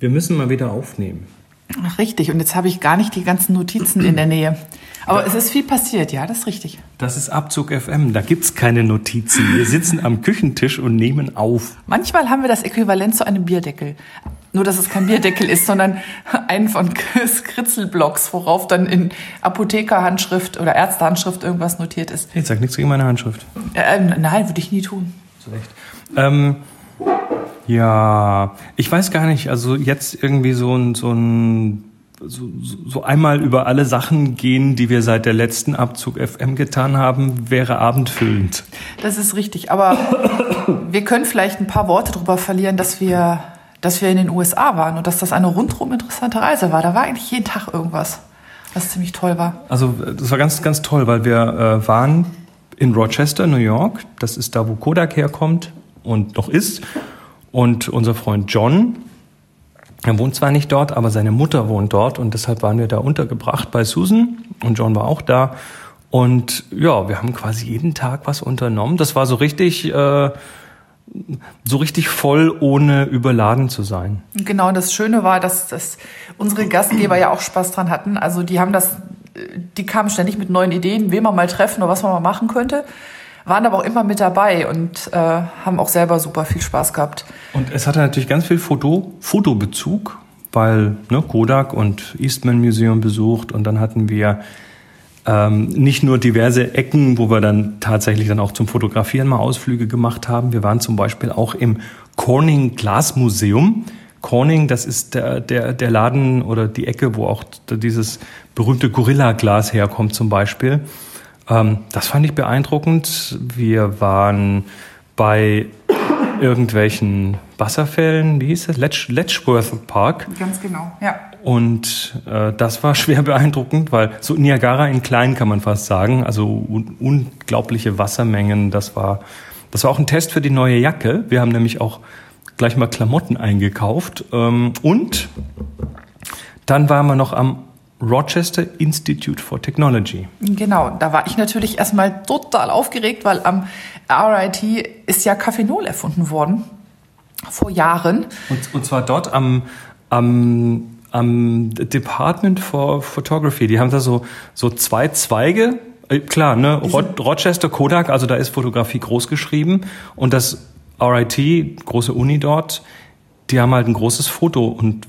Wir müssen mal wieder aufnehmen. Ach, richtig. Und jetzt habe ich gar nicht die ganzen Notizen in der Nähe. Aber es ist viel passiert, ja, das ist richtig. Das ist Abzug FM. Da gibt's keine Notizen. Wir sitzen am Küchentisch und nehmen auf. Manchmal haben wir das Äquivalent zu einem Bierdeckel. Nur, dass es kein Bierdeckel ist, sondern einen von Skritzelblocks, worauf dann in Apothekerhandschrift oder Ärztehandschrift irgendwas notiert ist. Jetzt sag nichts gegen meine Handschrift. Äh, nein, würde ich nie tun. Schlecht. Ähm, ja, ich weiß gar nicht, also jetzt irgendwie so ein, so ein so, so einmal über alle Sachen gehen, die wir seit der letzten Abzug FM getan haben, wäre abendfüllend. Das ist richtig, aber wir können vielleicht ein paar Worte darüber verlieren, dass wir, dass wir in den USA waren und dass das eine rundrum interessante Reise war. Da war eigentlich jeden Tag irgendwas, was ziemlich toll war. Also das war ganz, ganz toll, weil wir äh, waren in Rochester, New York. Das ist da, wo Kodak herkommt und noch ist. Und unser Freund John, er wohnt zwar nicht dort, aber seine Mutter wohnt dort und deshalb waren wir da untergebracht bei Susan und John war auch da. Und ja, wir haben quasi jeden Tag was unternommen. Das war so richtig, äh, so richtig voll, ohne überladen zu sein. Genau, und das Schöne war, dass, dass unsere Gastgeber ja auch Spaß dran hatten. Also die haben das, die kamen ständig mit neuen Ideen, wen man mal treffen oder was man mal machen könnte waren aber auch immer mit dabei und äh, haben auch selber super viel Spaß gehabt. Und es hatte natürlich ganz viel Foto, Fotobezug, weil ne, Kodak und Eastman Museum besucht und dann hatten wir ähm, nicht nur diverse Ecken, wo wir dann tatsächlich dann auch zum Fotografieren mal Ausflüge gemacht haben. Wir waren zum Beispiel auch im Corning Glas Museum. Corning, das ist der, der, der Laden oder die Ecke, wo auch dieses berühmte Gorilla-Glas herkommt zum Beispiel. Ähm, das fand ich beeindruckend. Wir waren bei irgendwelchen Wasserfällen, wie hieß das? Letch, Letchworth Park. Ganz genau, ja. Und äh, das war schwer beeindruckend, weil so Niagara in klein kann man fast sagen, also un unglaubliche Wassermengen. Das war, das war auch ein Test für die neue Jacke. Wir haben nämlich auch gleich mal Klamotten eingekauft ähm, und dann waren wir noch am Rochester Institute for Technology. Genau, da war ich natürlich erstmal total aufgeregt, weil am RIT ist ja Cafenol erfunden worden. Vor Jahren. Und, und zwar dort am, am, am Department for Photography. Die haben da so, so zwei Zweige. Äh, klar, ne? Ro Rochester Kodak, also da ist Fotografie groß geschrieben. Und das RIT, große Uni dort, die haben halt ein großes Foto- und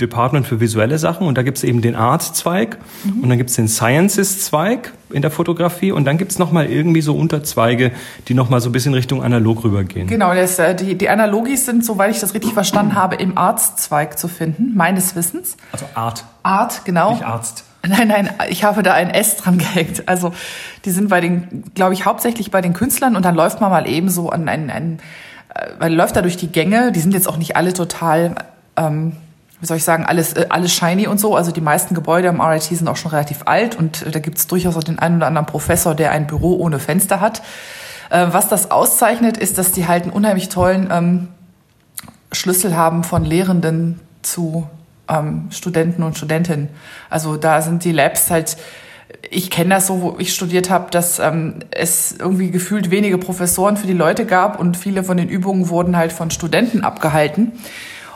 Department für visuelle Sachen und da gibt es eben den Art-Zweig mhm. und dann gibt es den Sciences-Zweig in der Fotografie und dann gibt es nochmal irgendwie so Unterzweige, die nochmal so ein bisschen Richtung analog rübergehen. Genau, das, äh, die, die Analogis sind, soweit ich das richtig verstanden habe, im Arts-Zweig zu finden, meines Wissens. Also Art. Art, genau. Nicht Arzt. Nein, nein, ich habe da ein S dran gehängt. Also die sind bei den, glaube ich, hauptsächlich bei den Künstlern und dann läuft man mal eben so an einen, einen äh, man läuft da durch die Gänge, die sind jetzt auch nicht alle total ähm, wie soll ich sagen, alles, äh, alles shiny und so. Also die meisten Gebäude am RIT sind auch schon relativ alt und äh, da gibt es durchaus auch den einen oder anderen Professor, der ein Büro ohne Fenster hat. Äh, was das auszeichnet, ist, dass die halt einen unheimlich tollen ähm, Schlüssel haben von Lehrenden zu ähm, Studenten und Studentinnen. Also da sind die Labs halt, ich kenne das so, wo ich studiert habe, dass ähm, es irgendwie gefühlt wenige Professoren für die Leute gab und viele von den Übungen wurden halt von Studenten abgehalten.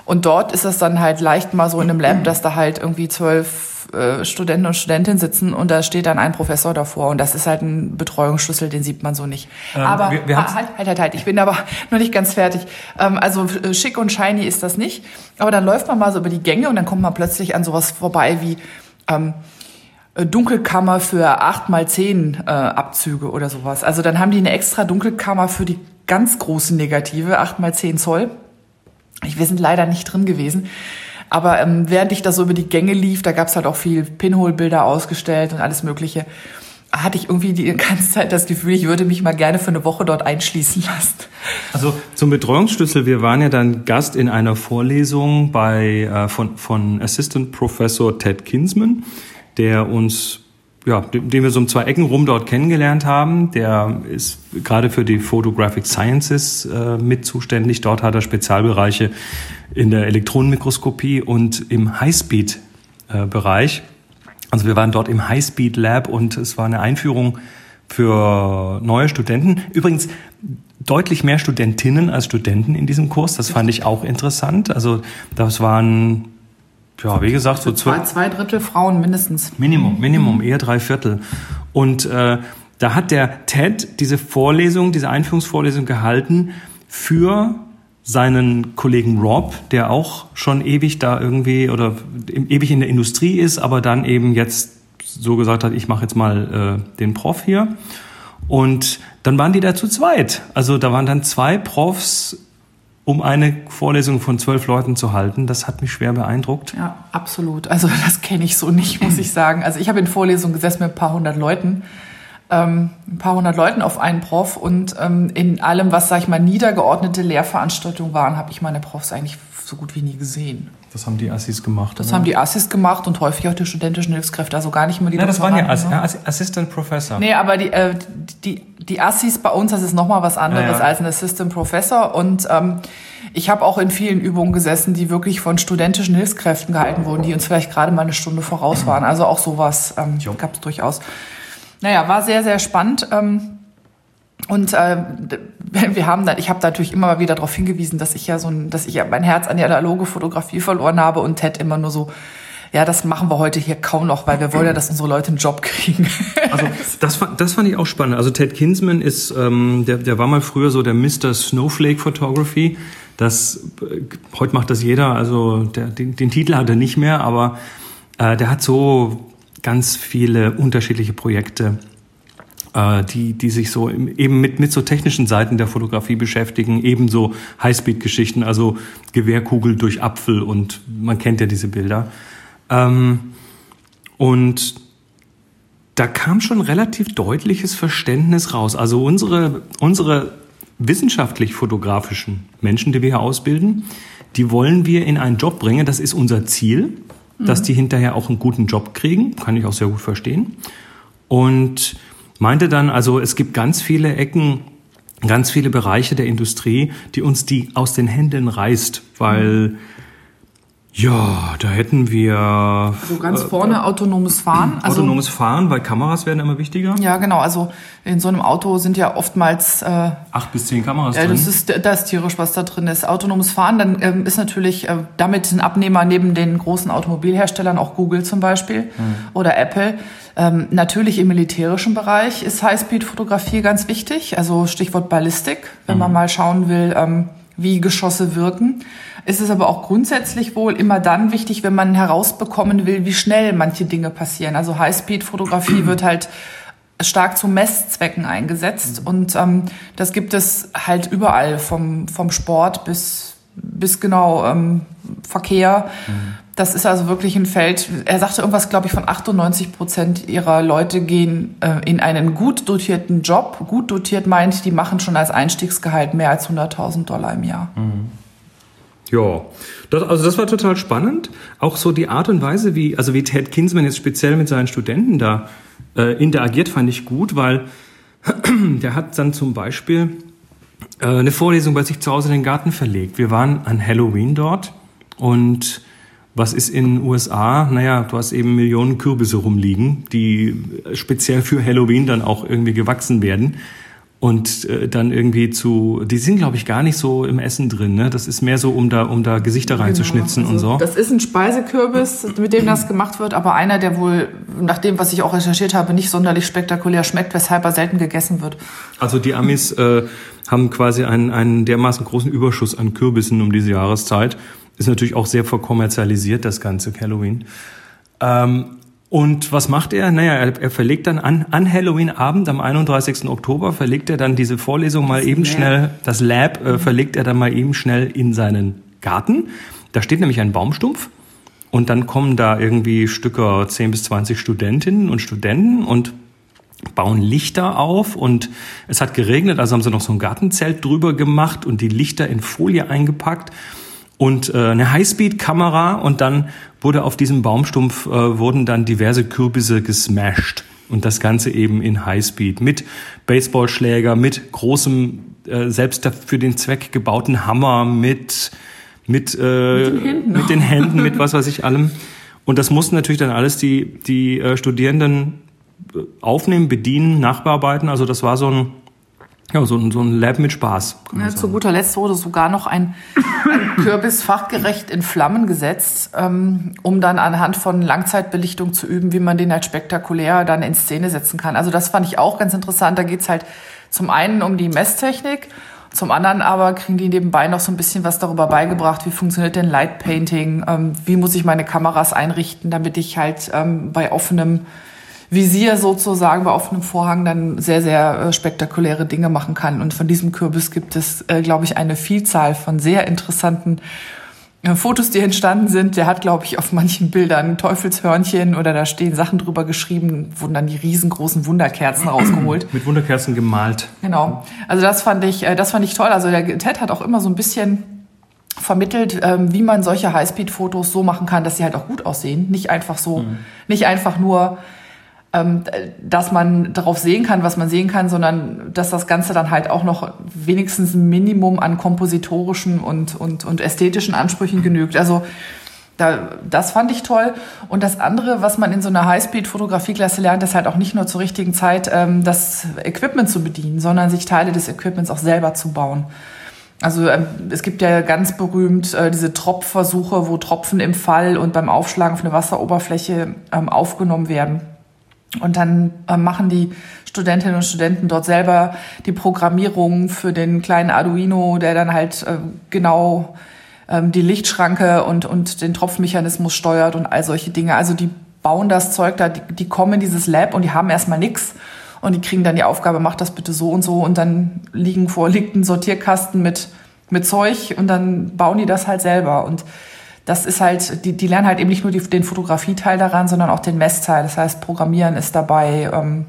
Und dort ist es dann halt leicht mal so in einem Lab, dass da halt irgendwie zwölf äh, Studenten und Studentinnen sitzen und da steht dann ein Professor davor und das ist halt ein Betreuungsschlüssel, den sieht man so nicht. Ähm, aber wir, wir ah, halt, halt, halt, halt, ich bin aber noch nicht ganz fertig. Ähm, also äh, schick und shiny ist das nicht, aber dann läuft man mal so über die Gänge und dann kommt man plötzlich an sowas vorbei wie ähm, äh, Dunkelkammer für acht mal zehn äh, Abzüge oder sowas. Also dann haben die eine extra Dunkelkammer für die ganz großen Negative, acht mal zehn Zoll. Wir sind leider nicht drin gewesen. Aber ähm, während ich da so über die Gänge lief, da gab's halt auch viel Pinhole-Bilder ausgestellt und alles Mögliche, hatte ich irgendwie die ganze Zeit das Gefühl, ich würde mich mal gerne für eine Woche dort einschließen lassen. Also zum Betreuungsschlüssel, wir waren ja dann Gast in einer Vorlesung bei, äh, von, von Assistant Professor Ted Kinsman, der uns ja, den, wir so um zwei Ecken rum dort kennengelernt haben. Der ist gerade für die Photographic Sciences äh, mit zuständig. Dort hat er Spezialbereiche in der Elektronenmikroskopie und im Highspeed-Bereich. Äh, also wir waren dort im Highspeed Lab und es war eine Einführung für neue Studenten. Übrigens, deutlich mehr Studentinnen als Studenten in diesem Kurs. Das fand ich auch interessant. Also das waren, ja, wie gesagt, so zwei, zwei Drittel Frauen mindestens. Minimum, Minimum, eher drei Viertel. Und äh, da hat der Ted diese Vorlesung, diese Einführungsvorlesung gehalten für seinen Kollegen Rob, der auch schon ewig da irgendwie oder ewig in der Industrie ist, aber dann eben jetzt so gesagt hat, ich mache jetzt mal äh, den Prof hier. Und dann waren die da zu zweit. Also da waren dann zwei Profs, um eine Vorlesung von zwölf Leuten zu halten. Das hat mich schwer beeindruckt. Ja, absolut. Also das kenne ich so nicht, muss ich sagen. Also ich habe in Vorlesungen gesessen mit ein paar hundert Leuten. Ähm, ein paar hundert Leuten auf einen Prof und ähm, in allem, was, sag ich mal, niedergeordnete Lehrveranstaltungen waren, habe ich meine Profs eigentlich so gut wie nie gesehen. Das haben die Assis gemacht. Das oder? haben die Assis gemacht und häufig auch die studentischen Hilfskräfte, also gar nicht mehr die Nein, das waren ja Ass ne? Assistant Professor. Nee, aber die, äh, die, die Assis bei uns, das ist nochmal was anderes ja, ja. als ein Assistant Professor und ähm, ich habe auch in vielen Übungen gesessen, die wirklich von studentischen Hilfskräften gehalten wurden, die uns vielleicht gerade mal eine Stunde voraus waren. Also auch sowas ähm, gab es durchaus. Naja, war sehr, sehr spannend. Ähm, und äh, wir haben dann, ich habe natürlich immer wieder darauf hingewiesen, dass ich ja so ein, dass ich ja mein Herz an die analoge Fotografie verloren habe und Ted immer nur so, ja, das machen wir heute hier kaum noch, weil wir wollen ja, dass unsere Leute einen Job kriegen. Also das, das fand ich auch spannend. Also Ted Kinsman ist, ähm, der, der war mal früher so der Mr. Snowflake Photography. Das äh, heute macht das jeder. Also der, den, den Titel hat er nicht mehr, aber äh, der hat so ganz viele unterschiedliche Projekte äh, die, die sich so eben mit, mit so technischen Seiten der Fotografie beschäftigen, ebenso Highspeed-Geschichten, also Gewehrkugel durch Apfel und man kennt ja diese Bilder. Ähm, und da kam schon relativ deutliches Verständnis raus. Also unsere, unsere wissenschaftlich-fotografischen Menschen, die wir hier ausbilden, die wollen wir in einen Job bringen. Das ist unser Ziel, mhm. dass die hinterher auch einen guten Job kriegen. Kann ich auch sehr gut verstehen. Und meinte dann, also es gibt ganz viele Ecken, ganz viele Bereiche der Industrie, die uns die aus den Händen reißt, weil ja, da hätten wir. Also ganz vorne äh, autonomes Fahren. Also, autonomes Fahren, weil Kameras werden immer wichtiger. Ja, genau. Also in so einem Auto sind ja oftmals äh, acht bis zehn Kameras ja, drin. Das ist das ist tierisch, was da drin ist. Autonomes Fahren, dann ähm, ist natürlich äh, damit ein Abnehmer neben den großen Automobilherstellern auch Google zum Beispiel mhm. oder Apple. Ähm, natürlich im militärischen Bereich ist Highspeed-Fotografie ganz wichtig. Also Stichwort Ballistik, wenn mhm. man mal schauen will, ähm, wie Geschosse wirken. Es ist aber auch grundsätzlich wohl immer dann wichtig, wenn man herausbekommen will, wie schnell manche Dinge passieren. Also Highspeed-Fotografie wird halt stark zu Messzwecken eingesetzt mhm. und ähm, das gibt es halt überall vom vom Sport bis bis genau ähm, Verkehr. Mhm. Das ist also wirklich ein Feld. Er sagte irgendwas, glaube ich, von 98 Prozent ihrer Leute gehen äh, in einen gut dotierten Job. Gut dotiert meint, die machen schon als Einstiegsgehalt mehr als 100.000 Dollar im Jahr. Mhm. Ja, das, also das war total spannend. Auch so die Art und Weise, wie, also wie Ted Kinsman jetzt speziell mit seinen Studenten da äh, interagiert, fand ich gut, weil der hat dann zum Beispiel äh, eine Vorlesung bei sich zu Hause in den Garten verlegt. Wir waren an Halloween dort und was ist in den USA? Naja, du hast eben Millionen Kürbisse rumliegen, die speziell für Halloween dann auch irgendwie gewachsen werden und äh, dann irgendwie zu, die sind glaube ich gar nicht so im Essen drin, ne? Das ist mehr so, um da, um da Gesichter genau. reinzuschnitzen also, und so. Das ist ein Speisekürbis, mit dem das gemacht wird, aber einer, der wohl, nach dem, was ich auch recherchiert habe, nicht sonderlich spektakulär schmeckt, weshalb er selten gegessen wird. Also die Amis äh, haben quasi einen, einen dermaßen großen Überschuss an Kürbissen um diese Jahreszeit. Ist natürlich auch sehr verkommerzialisiert, das ganze Halloween. Ähm, und was macht er? Naja, er, er verlegt dann an, an Halloween-Abend, am 31. Oktober, verlegt er dann diese Vorlesung mal das eben Lab. schnell, das Lab äh, verlegt er dann mal eben schnell in seinen Garten. Da steht nämlich ein Baumstumpf und dann kommen da irgendwie Stücker 10 bis 20 Studentinnen und Studenten und bauen Lichter auf und es hat geregnet, also haben sie noch so ein Gartenzelt drüber gemacht und die Lichter in Folie eingepackt und äh, eine Highspeed-Kamera und dann wurde auf diesem Baumstumpf äh, wurden dann diverse Kürbisse gesmashed und das Ganze eben in Highspeed mit Baseballschläger, mit großem äh, selbst für den Zweck gebauten Hammer, mit mit, äh, mit, den, Händen, mit den Händen, mit was weiß ich allem. Und das mussten natürlich dann alles die die äh, Studierenden äh, aufnehmen, bedienen, nachbearbeiten. Also das war so ein Ja, so, ein so ein Lab mit Spaß. Ja, zu guter Letzt wurde sogar noch ein, ein Kürbis fachgerecht in Flammen gesetzt, ähm, um dann anhand von Langzeitbelichtung zu üben, wie man den halt spektakulär dann in Szene setzen kann. Also das fand ich auch ganz interessant. Da geht's halt zum einen um die Messtechnik, zum anderen aber kriegen die nebenbei noch so ein bisschen was darüber beigebracht, wie funktioniert denn Light Painting, ähm, wie muss ich meine Kameras einrichten, damit ich halt ähm, bei offenem Visier sozusagen, bei offenem Vorhang dann sehr, sehr äh, spektakuläre Dinge machen kann. Und von diesem Kürbis gibt es, äh, glaube ich, eine Vielzahl von sehr interessanten äh, Fotos, die entstanden sind. Der hat, glaube ich, auf manchen Bildern Teufelshörnchen oder da stehen Sachen drüber geschrieben, wurden dann die riesengroßen Wunderkerzen rausgeholt. Mit Wunderkerzen gemalt. Genau. Also das fand ich, das fand ich toll. Also der Ted hat auch immer so ein bisschen vermittelt, ähm, wie man solche Highspeed-Fotos so machen kann, dass sie halt auch gut aussehen. Nicht einfach so, mhm. nicht einfach nur dass man darauf sehen kann, was man sehen kann, sondern dass das Ganze dann halt auch noch wenigstens ein Minimum an kompositorischen und, und, und ästhetischen Ansprüchen genügt. Also da, das fand ich toll. Und das andere, was man in so einer Highspeed-Fotografieklasse lernt, ist halt auch nicht nur zur richtigen Zeit ähm, das Equipment zu bedienen, sondern sich Teile des Equipments auch selber zu bauen. Also ähm, es gibt ja ganz berühmt äh, diese Tropfversuche, wo Tropfen im Fall und beim Aufschlagen auf eine Wasseroberfläche ähm, aufgenommen werden. Und dann äh, machen die Studentinnen und Studenten dort selber die Programmierung für den kleinen Arduino, der dann halt äh, genau ähm, die Lichtschranke und, und den Tropfmechanismus steuert und all solche Dinge. Also die bauen das Zeug da, die, die kommen in dieses Lab und die haben erstmal nix. Und die kriegen dann die Aufgabe, mach das bitte so und so. Und dann liegen vor, liegt ein Sortierkasten mit, mit Zeug und dann bauen die das halt selber. Und das ist halt, die, die lernen halt eben nicht nur die, den Fotografieteil daran, sondern auch den Messteil. Das heißt, Programmieren ist dabei, ähm,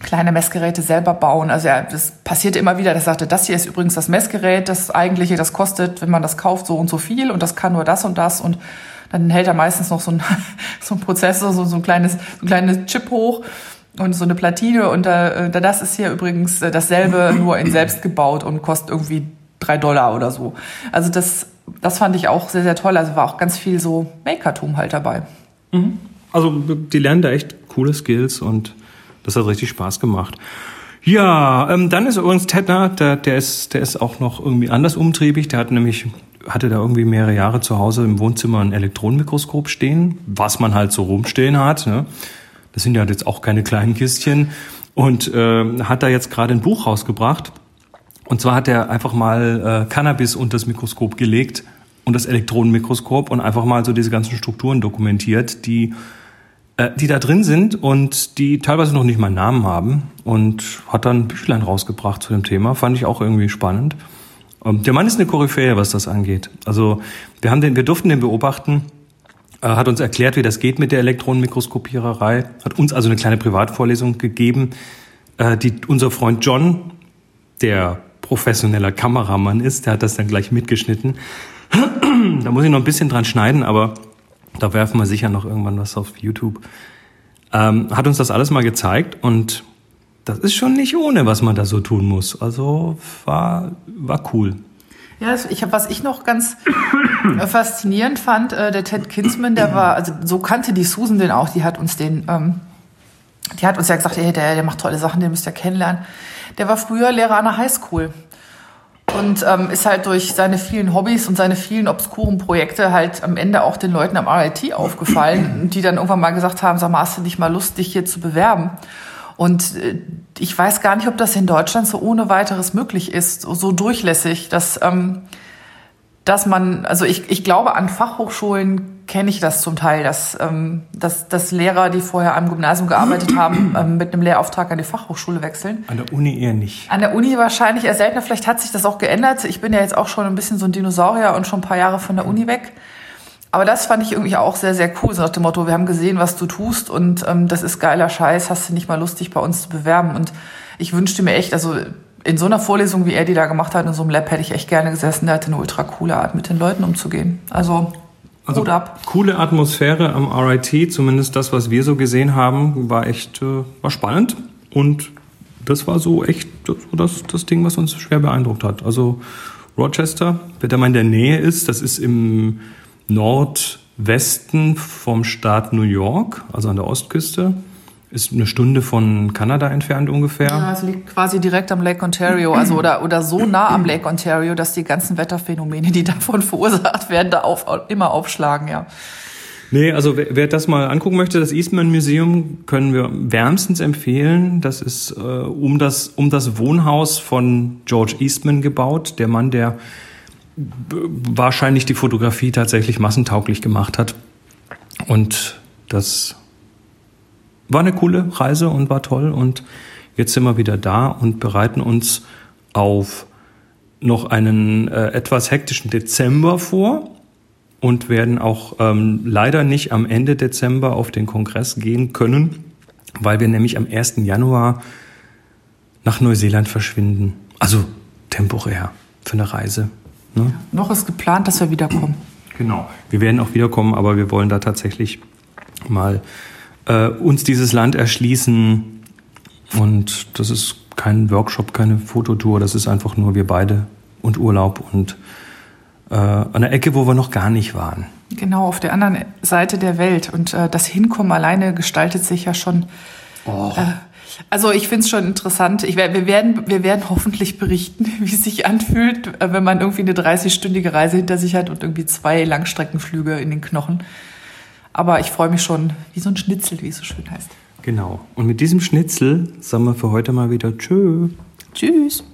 kleine Messgeräte selber bauen. Also ja, das passiert immer wieder. Das sagte, das hier ist übrigens das Messgerät, das eigentliche, das kostet, wenn man das kauft, so und so viel und das kann nur das und das und dann hält er meistens noch so ein, so ein Prozessor, so, so ein kleines, so ein kleines Chip hoch und so eine Platine und äh, das ist hier übrigens äh, dasselbe, nur in selbst gebaut und kostet irgendwie drei Dollar oder so. Also das das fand ich auch sehr, sehr toll. Also war auch ganz viel so Makertum halt dabei. Mhm. Also die lernen da echt coole Skills und das hat richtig Spaß gemacht. Ja, ähm, dann ist übrigens Tedner, der, der, ist, der ist auch noch irgendwie anders umtriebig. Der hat nämlich, hatte da irgendwie mehrere Jahre zu Hause im Wohnzimmer ein Elektronenmikroskop stehen, was man halt so rumstehen hat. Ne? Das sind ja jetzt auch keine kleinen Kistchen. Und äh, hat da jetzt gerade ein Buch rausgebracht und zwar hat er einfach mal äh, Cannabis unter das Mikroskop gelegt und das Elektronenmikroskop und einfach mal so diese ganzen Strukturen dokumentiert, die äh, die da drin sind und die teilweise noch nicht mal einen Namen haben und hat dann ein Büchlein rausgebracht zu dem Thema. Fand ich auch irgendwie spannend. Ähm, der Mann ist eine Koryphäe, was das angeht. Also wir haben den, wir durften den beobachten, hat uns erklärt, wie das geht mit der Elektronenmikroskopiererei, hat uns also eine kleine Privatvorlesung gegeben, äh, die unser Freund John, der professioneller Kameramann ist. Der hat das dann gleich mitgeschnitten. da muss ich noch ein bisschen dran schneiden, aber da werfen wir sicher noch irgendwann was auf YouTube. Ähm, hat uns das alles mal gezeigt und das ist schon nicht ohne, was man da so tun muss. Also war, war cool. Ja, ich hab, was ich noch ganz faszinierend fand, äh, der Ted Kinsman, der war, also so kannte die Susan den auch, die hat uns den, ähm, die hat uns ja gesagt, hey, der, der macht tolle Sachen, den müsst ihr kennenlernen. Der war früher Lehrer an der Highschool und ähm, ist halt durch seine vielen Hobbys und seine vielen obskuren Projekte halt am Ende auch den Leuten am RIT aufgefallen, die dann irgendwann mal gesagt haben, sag mal, hast du nicht mal Lust, dich hier zu bewerben? Und äh, ich weiß gar nicht, ob das in Deutschland so ohne weiteres möglich ist, so durchlässig, dass, ähm, dass man, also ich, ich glaube, an Fachhochschulen kenne ich das zum Teil, dass, ähm, dass, dass Lehrer, die vorher am Gymnasium gearbeitet haben, ähm, mit einem Lehrauftrag an die Fachhochschule wechseln. An der Uni eher nicht. An der Uni wahrscheinlich eher seltener. Vielleicht hat sich das auch geändert. Ich bin ja jetzt auch schon ein bisschen so ein Dinosaurier und schon ein paar Jahre von der Uni weg. Aber das fand ich irgendwie auch sehr, sehr cool. So nach dem Motto, wir haben gesehen, was du tust und ähm, das ist geiler Scheiß. Hast du nicht mal lustig bei uns zu bewerben? Und ich wünschte mir echt, also in so einer Vorlesung, wie er die da gemacht hat, in so einem Lab, hätte ich echt gerne gesessen. Der hatte eine ultra coole Art, mit den Leuten umzugehen. Also also coole Atmosphäre am RIT, zumindest das, was wir so gesehen haben, war echt äh, war spannend und das war so echt das, das Ding, was uns schwer beeindruckt hat. Also Rochester, wer da mal in der Nähe ist, das ist im Nordwesten vom Staat New York, also an der Ostküste, ist eine Stunde von Kanada entfernt ungefähr. Ja, es liegt quasi direkt am Lake Ontario, also oder, oder so nah am Lake Ontario, dass die ganzen Wetterphänomene, die davon verursacht werden, da auf, immer aufschlagen, ja. Nee, also wer, wer das mal angucken möchte, das Eastman Museum können wir wärmstens empfehlen. Das ist äh, um, das, um das Wohnhaus von George Eastman gebaut, der Mann, der wahrscheinlich die Fotografie tatsächlich massentauglich gemacht hat. Und das war eine coole Reise und war toll. Und jetzt sind wir wieder da und bereiten uns auf noch einen äh, etwas hektischen Dezember vor und werden auch ähm, leider nicht am Ende Dezember auf den Kongress gehen können, weil wir nämlich am 1. Januar nach Neuseeland verschwinden. Also temporär für eine Reise. Ne? Noch ist geplant, dass wir wiederkommen. Genau. Wir werden auch wiederkommen, aber wir wollen da tatsächlich mal äh, uns dieses Land erschließen. Und das ist kein Workshop, keine Fototour, das ist einfach nur wir beide und Urlaub und äh, an der Ecke, wo wir noch gar nicht waren. Genau, auf der anderen Seite der Welt. Und äh, das Hinkommen alleine gestaltet sich ja schon. Oh. Äh, also ich finde es schon interessant. Ich, wir, werden, wir werden hoffentlich berichten, wie es sich anfühlt, äh, wenn man irgendwie eine 30-stündige Reise hinter sich hat und irgendwie zwei Langstreckenflüge in den Knochen. Aber ich freue mich schon, wie so ein Schnitzel, wie es so schön heißt. Genau. Und mit diesem Schnitzel sagen wir für heute mal wieder Tschö. Tschüss.